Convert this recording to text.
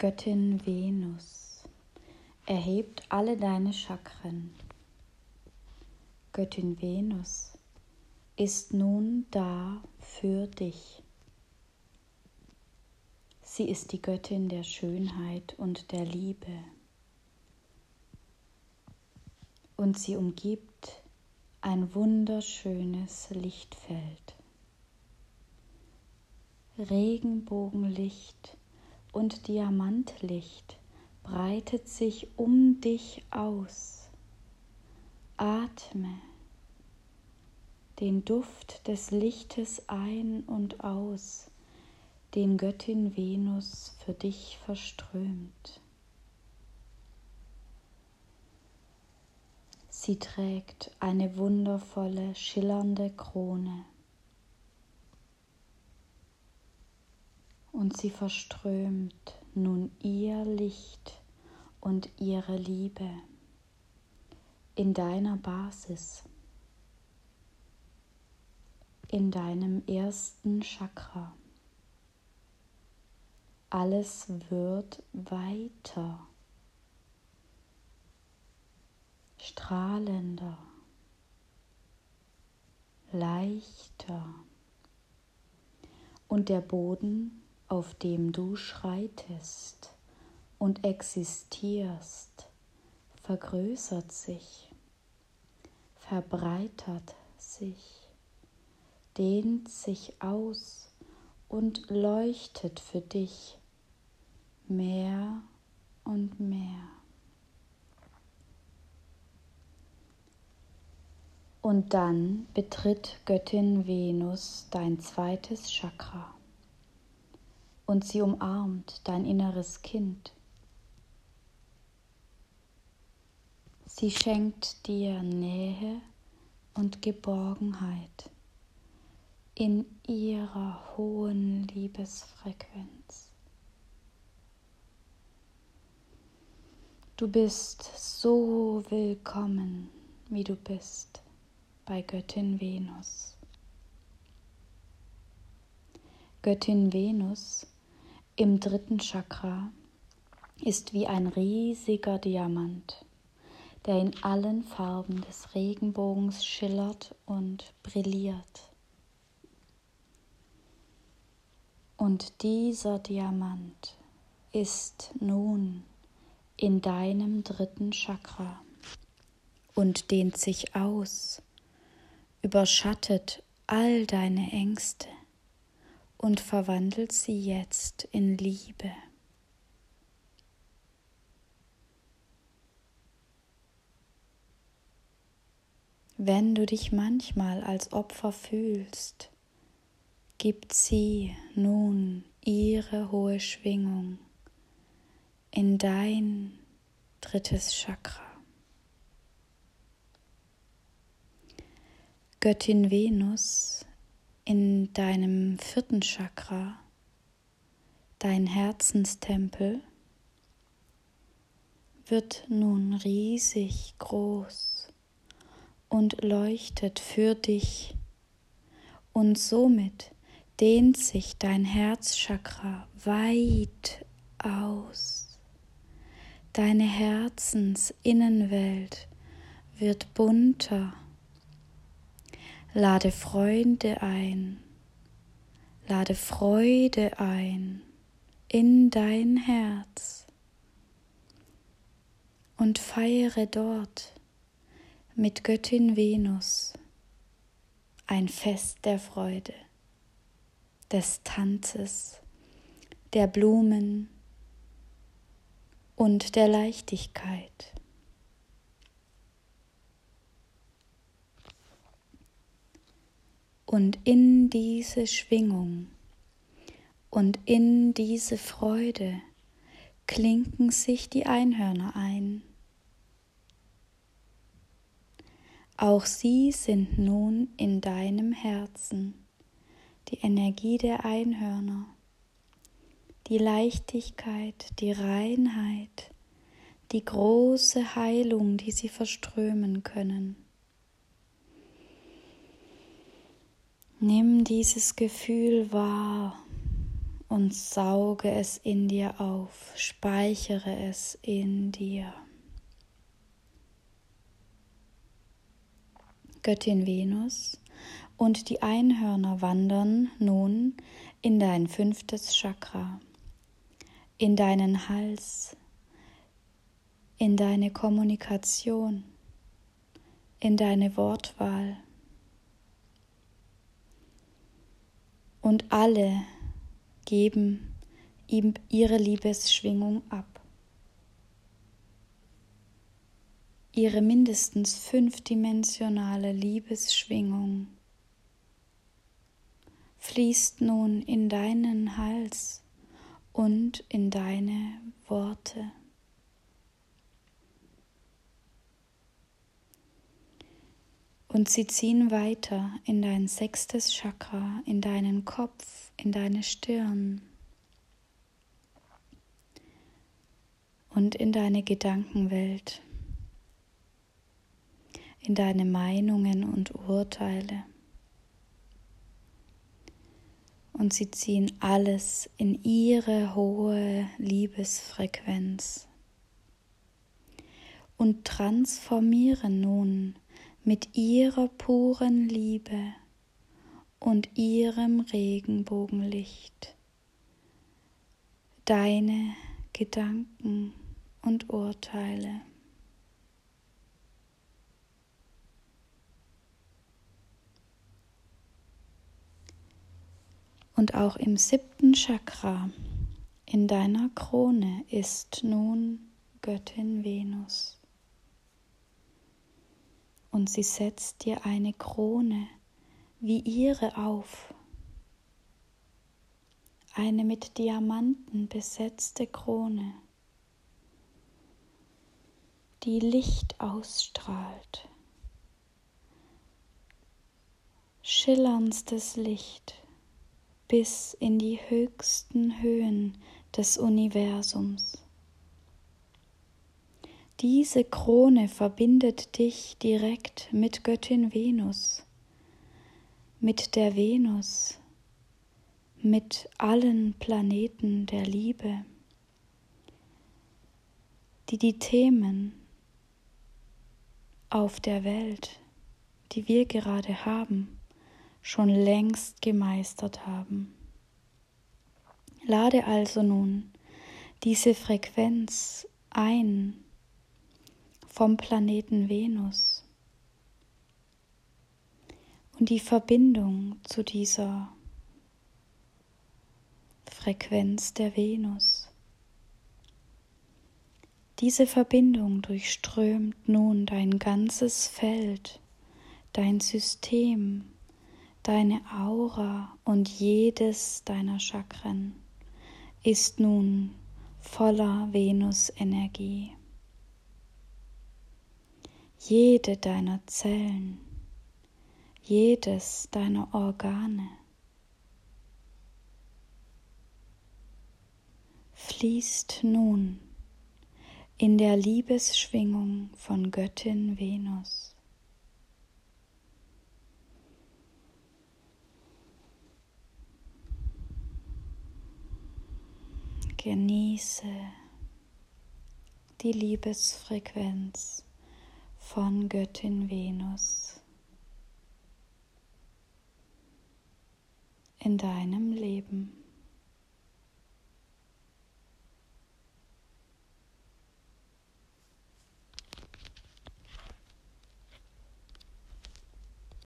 Göttin Venus, erhebt alle deine Chakren. Göttin Venus ist nun da für dich. Sie ist die Göttin der Schönheit und der Liebe. Und sie umgibt ein wunderschönes Lichtfeld. Regenbogenlicht und Diamantlicht breitet sich um dich aus. Atme den Duft des Lichtes ein und aus, den Göttin Venus für dich verströmt. Sie trägt eine wundervolle, schillernde Krone. Und sie verströmt nun ihr Licht und ihre Liebe in deiner Basis, in deinem ersten Chakra. Alles wird weiter, strahlender, leichter und der Boden, auf dem du schreitest und existierst, vergrößert sich, verbreitert sich, dehnt sich aus und leuchtet für dich mehr und mehr. Und dann betritt Göttin Venus dein zweites Chakra und sie umarmt dein inneres Kind. Sie schenkt dir Nähe und Geborgenheit in ihrer hohen Liebesfrequenz. Du bist so willkommen, wie du bist, bei Göttin Venus. Göttin Venus im dritten Chakra ist wie ein riesiger Diamant, der in allen Farben des Regenbogens schillert und brilliert. Und dieser Diamant ist nun in deinem dritten Chakra und dehnt sich aus, überschattet all deine Ängste und verwandelt sie jetzt in Liebe. Wenn du dich manchmal als Opfer fühlst, gibt sie nun ihre hohe Schwingung in dein drittes Chakra. Göttin Venus in deinem vierten Chakra, dein Herzenstempel, wird nun riesig groß und leuchtet für dich und somit dehnt sich dein Herzchakra weit aus. Deine Herzensinnenwelt wird bunter. Lade Freunde ein, lade Freude ein in dein Herz und feiere dort mit Göttin Venus ein Fest der Freude, des Tanzes, der Blumen, und der Leichtigkeit. Und in diese Schwingung und in diese Freude klinken sich die Einhörner ein. Auch sie sind nun in deinem Herzen, die Energie der Einhörner die Leichtigkeit, die Reinheit, die große Heilung, die sie verströmen können. Nimm dieses Gefühl wahr und sauge es in dir auf, speichere es in dir. Göttin Venus und die Einhörner wandern nun in dein fünftes Chakra, in deinen Hals, in deine Kommunikation, in deine Wortwahl. Und alle geben ihm ihre Liebesschwingung ab. Ihre mindestens fünfdimensionale Liebesschwingung fließt nun in deinen Hals und in deine Worte. Und sie ziehen weiter in dein sechstes Chakra, in deinen Kopf, in deine Stirn. Und in deine Gedankenwelt, in deine Meinungen und Urteile. Und sie ziehen alles in ihre hohe Liebesfrequenz. Und transformieren nun mit ihrer puren Liebe und ihrem Regenbogenlicht deine Gedanken und Urteile. Und auch im siebten Chakra in deiner Krone ist nun Göttin Venus und sie setzt dir eine Krone wie ihre auf, eine mit Diamanten besetzte Krone, die Licht ausstrahlt, schillerndstes Licht bis in die höchsten Höhen des Universums. Diese Krone verbindet dich direkt mit Göttin Venus, mit der Venus, mit allen Planeten der Liebe, die die Themen auf der Welt, die wir gerade haben, schon längst gemeistert haben. Lade also nun diese Frequenz ein vom Planeten Venus und die Verbindung zu dieser Frequenz der Venus. Diese Verbindung durchströmt nun dein ganzes Feld, dein System, deine Aura und jedes deiner Chakren ist nun voller Venus-Energie jede deiner Zellen, jedes deiner Organe fließt nun in der Liebesschwingung von Göttin Venus. Genieße die Liebesfrequenz von Göttin Venus in deinem Leben.